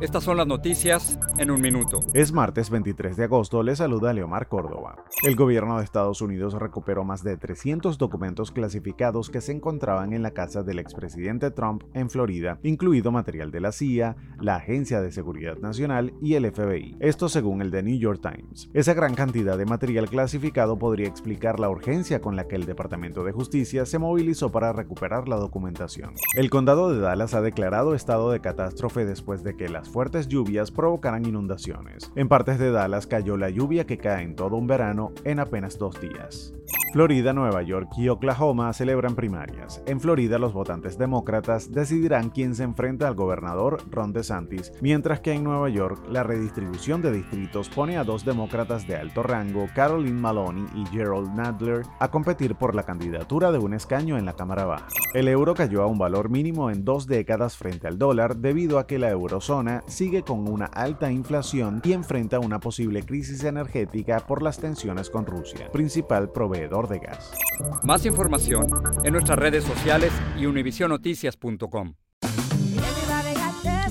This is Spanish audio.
Estas son las noticias en un minuto. Es martes 23 de agosto, le saluda Leomar Córdoba. El gobierno de Estados Unidos recuperó más de 300 documentos clasificados que se encontraban en la casa del expresidente Trump en Florida, incluido material de la CIA, la Agencia de Seguridad Nacional y el FBI. Esto según el The New York Times. Esa gran cantidad de material clasificado podría explicar la urgencia con la que el Departamento de Justicia se movilizó para recuperar la documentación. El condado de Dallas ha declarado estado de catástrofe después de que fuertes lluvias provocaran inundaciones. En partes de Dallas cayó la lluvia que cae en todo un verano en apenas dos días. Florida, Nueva York y Oklahoma celebran primarias. En Florida, los votantes demócratas decidirán quién se enfrenta al gobernador Ron DeSantis, mientras que en Nueva York la redistribución de distritos pone a dos demócratas de alto rango, Caroline Maloney y Gerald Nadler, a competir por la candidatura de un escaño en la Cámara Baja. El euro cayó a un valor mínimo en dos décadas frente al dólar debido a que la eurozona sigue con una alta inflación y enfrenta una posible crisis energética por las tensiones con Rusia, principal proveedor de gas. Más información en nuestras redes sociales y univisionoticias.com.